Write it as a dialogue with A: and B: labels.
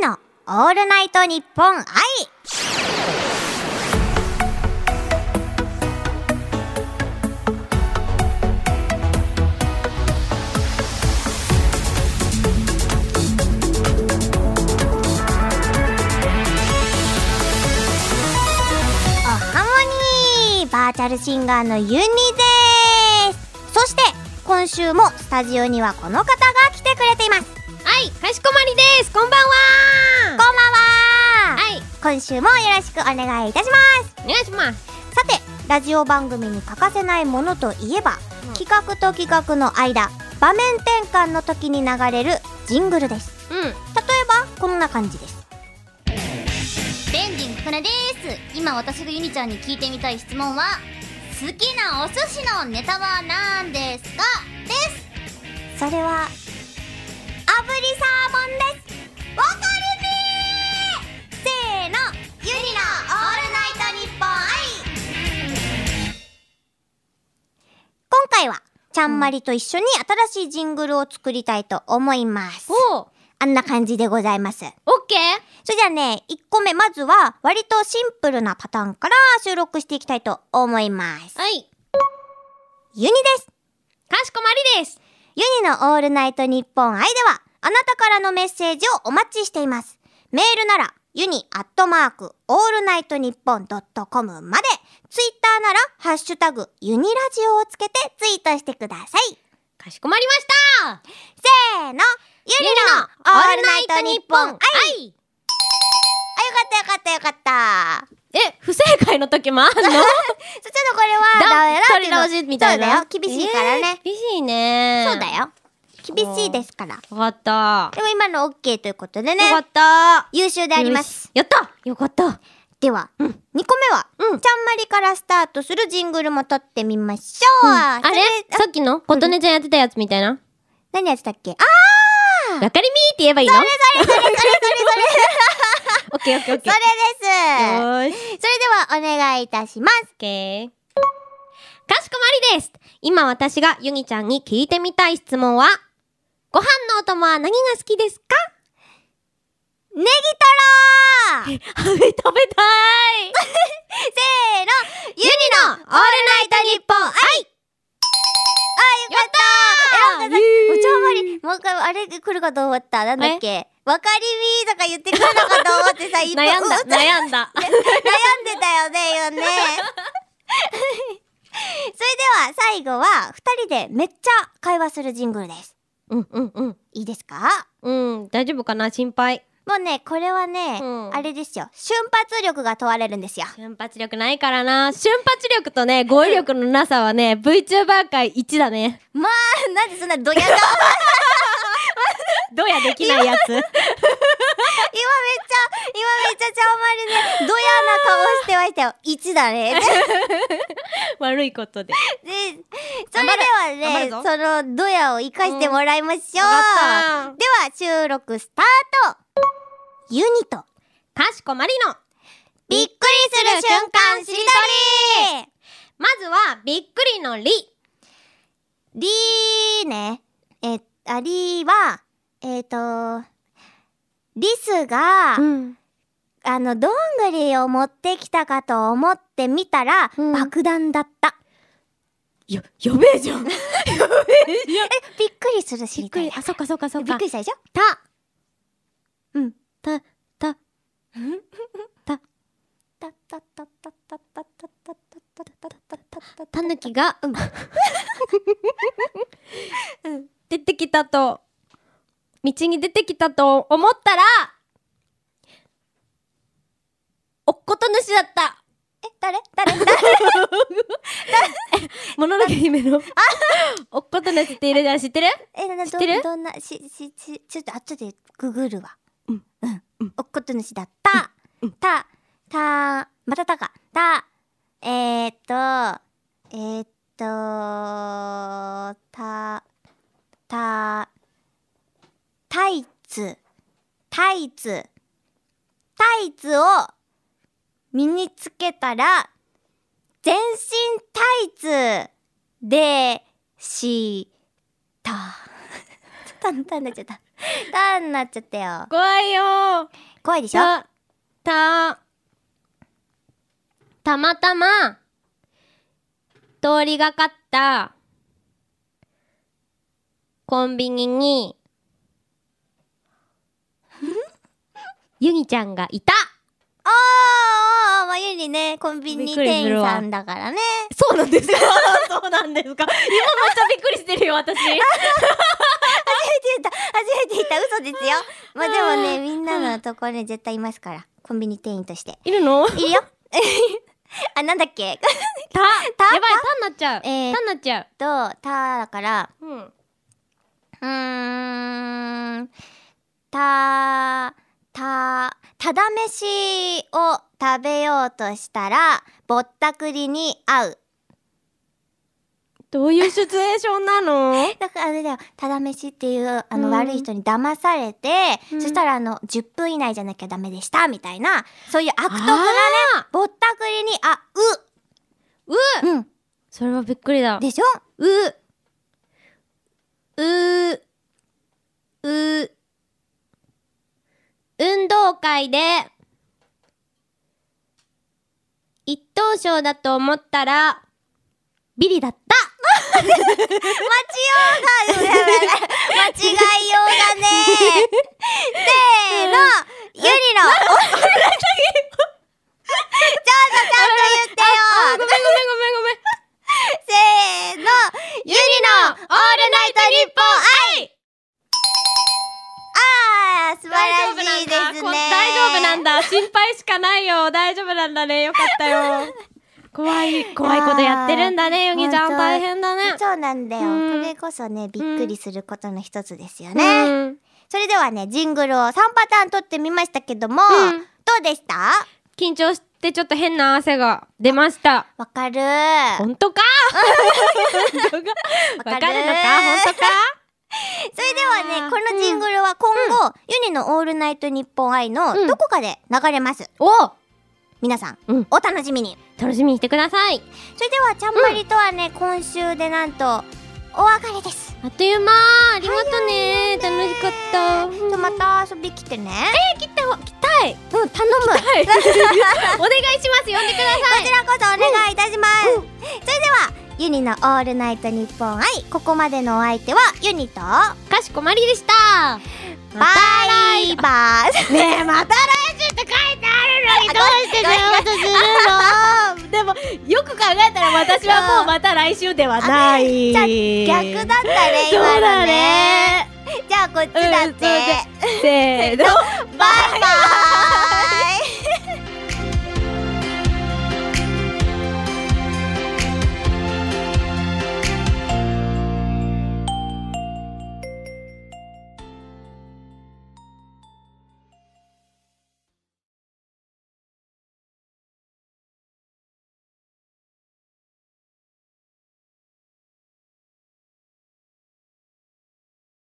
A: ニのオールナイトニッポン愛。おハモニーバーチャルシンガーのユニです。そして今週もスタジオにはこの方が来てくれています。
B: はい、かしこまりです。こんばんは。
A: こんばんは。
B: はい、
A: 今週もよろしくお願いいたします。
B: お願いします。
A: さてラジオ番組に欠かせないものといえば、
B: うん。
A: 企画と企画の間場面転換の時に流れるジングルです。
B: うん。
A: 例えばこんな感じです。
C: ベンジンかなです。今私がユニちゃんに聞いてみたい質問は好きなお寿司のネタは何ですか？です。
A: それは回はちゃんまりと一緒に新しいジングルを作りたいと思います。
B: おう、
A: あんな感じでございます。
B: オッケー。
A: それじゃあね、1個目、まずは、割とシンプルなパターンから収録していきたいと思います。
B: はい、
A: ユニです。
B: かしこまりです。
A: ユニのオールナイトニッポン愛では、あなたからのメッセージをお待ちしています。メールなら、ユニアットマーク、オールナイトニッポンドットコムまで、ツイッターなら、ハッシュタグ、ユニラジオをつけてツイートしてください。
B: かしこまりました。
A: せーの、ユニのオールナイトニッポン愛あ、よかったよかったよかった。
B: え、不正解の時もあんの？
A: そちょっとこれはダメだ
B: 取り直しみたいな？
A: そうだよ厳しいからね、
B: えー厳しいね。
A: そうだ。よ厳しいですから
B: よかった。
A: でも今の OK ということでね
B: よかった。
A: 優秀であります。
B: やったよかった。
A: では、2個目は、
B: うん
A: ちゃんまりからスタートするジングルも撮ってみましょう、
B: あれ？
A: それ
B: さっきの？琴音ちゃんやってたやつみたいな？
A: 何やってたっけ？あ
B: わかりみーって言えばいいの？それそれそれそれそれオッケーオッケーオッケー。
A: それです
B: よーし。
A: それではお願いいたします
B: オッケー。かしこまりです。今私がユニちゃんに聞いてみたい質問は、ご飯のお供は何が好きですか？
A: ネギ
B: 食べ食べたい。
A: ト ロせーの！ユニのオールナイトニッポン。愛あよかった！お茶まり。もう一回あれ来るかと思った？なんだっけ？わかりみーとか言ってくるのかと思ってさ一
B: 悩んだ、悩んだ。
A: 悩んでたよね今ね。それでは最後は二人でめっちゃ会話するジングルです
B: うんうんうん。
A: いいですか？
B: うん、大丈夫かな？心配。
A: もうねこれはね、
B: うん
A: あれですよ瞬発力が問われるんですよ
B: 瞬発力ないからな。瞬発力とね、語彙力のなさはね、VTuber 界1だね。
A: まあなんでそんなドヤ顔？
B: どうやできないやつ。
A: 今めっちゃ、今めっちゃちゃんまりね、ドヤな顔してましたよ。1だね。
B: 悪いことで。
A: で、それではね、そのドヤを生かしてもらいましょう。では、収録スタートユニと、
B: かしこまりの。
A: びっくりする瞬間しりとり
B: まずは、びっくりのり。
A: りーね。え、ありは、えっ、と、リスが、
B: ん。
A: あの、どんぐりを持ってきたかと思ってみたら、
B: うん
A: 爆弾だった。
B: や、やべえじゃん。やべえじゃん。
A: びっくりするしりとりだ。
B: あ、そっかそっかそっか
A: びっく。りしたでしょ？
B: た。
A: うん。
B: た、た、た、
A: たたたたたたたたたたたたたた
B: たぬきが、出てきたと、道に出てきたと思ったら、おっこと主だった。
A: え、誰？誰？誰？
B: もののけ姫の、おっこと主っているじゃん、知ってる？
A: え、なな
B: 知ってる？
A: どどんな、し、し、し、ちょっと後でググるわ。うん。うん。おっこと主だった。た、た、またたか。た、えーっと、えーっと、た、た、タイツ、タイツ、タイツを身につけたら、全身タイツでした。簡 単になっちゃった。ターになっちゃったよ。
B: 怖いよ。
A: 怖いでしょ？
B: た、た、たまたま、通りがかった、コンビニに、ユニちゃんがいた。
A: あーあーまあゆりねコンビニ店員さんだからね。
B: そうなんですか。そうなんです。か今めっちゃびっくりしてるよ、私。
A: 初めて言った初めて言った。嘘ですよ。まあでもねみんなのところに絶対いますからコンビニ店員として。
B: いるの？
A: いるよ。あなんだっけ？
B: た、
A: た？
B: やばい、た？になっちゃう。
A: えー
B: たになっちゃう。
A: とただから
B: うん。
A: うーんたたただ飯を食べようとしたらぼったくりに合う。
B: どういうシチュエーションなの？
A: だからあれだよ。ただ飯っていうあの
B: うん。
A: 悪い人に騙されて、
B: うん。
A: そしたらあの10分以内じゃなきゃダメでしたみたいなそういう悪徳なね
B: あ
A: ぼったくりにあ
B: う、
A: う。うん。
B: それはびっくりだ。
A: でしょ？
B: う、う、う、運動会で、一等賞だと思ったら、ビリだった。
A: 間違ようが間違いようがね。せーの。ゆりの。ちょっとちゃんと言ってよ。
B: ごめんごめんごめん。配しかないよ。大丈夫なんだね。よかったよ。怖い、怖いことやってるんだね、ヨギちゃん。大変だね。
A: そうなんだよ。
B: うん。
A: これこそねびっくりすることの一つですよ
B: う
A: ね
B: ん。
A: それではねジングルを3パターン撮ってみましたけども
B: うん。
A: どうでした？
B: 緊張してちょっと変な汗が出ました。
A: わかる。
B: 本当か？わかるのか？本当か？
A: それではねこのジングルは今後、ユニの「オールナイトニッポン愛」の
B: うん。
A: どこかで流れます、
B: お！
A: 皆さん、
B: うん。
A: お楽しみに。
B: 楽しみにしてください。
A: それではちゃんまりとはね、今週でなんとお別れです。
B: あっという間。ありがとね。楽しかった。
A: じゃあまた遊び来てね。
B: え来てほ来たい。
A: うん頼む。
B: お願いします。呼んでください。
A: ちらこそお願いいたします、それではユニの「オールナイトニッポン愛」ここまでのお相手はユニとバ
B: かしこまりでした。
A: イバーイ。
B: ねえまた来週って書いてあるのにどうしてそういうことするのでもよく考えたら私はもうまた来週ではない。
A: じゃあ逆だったね今のね。
B: ね。
A: じゃあこっちだって、
B: うんせーの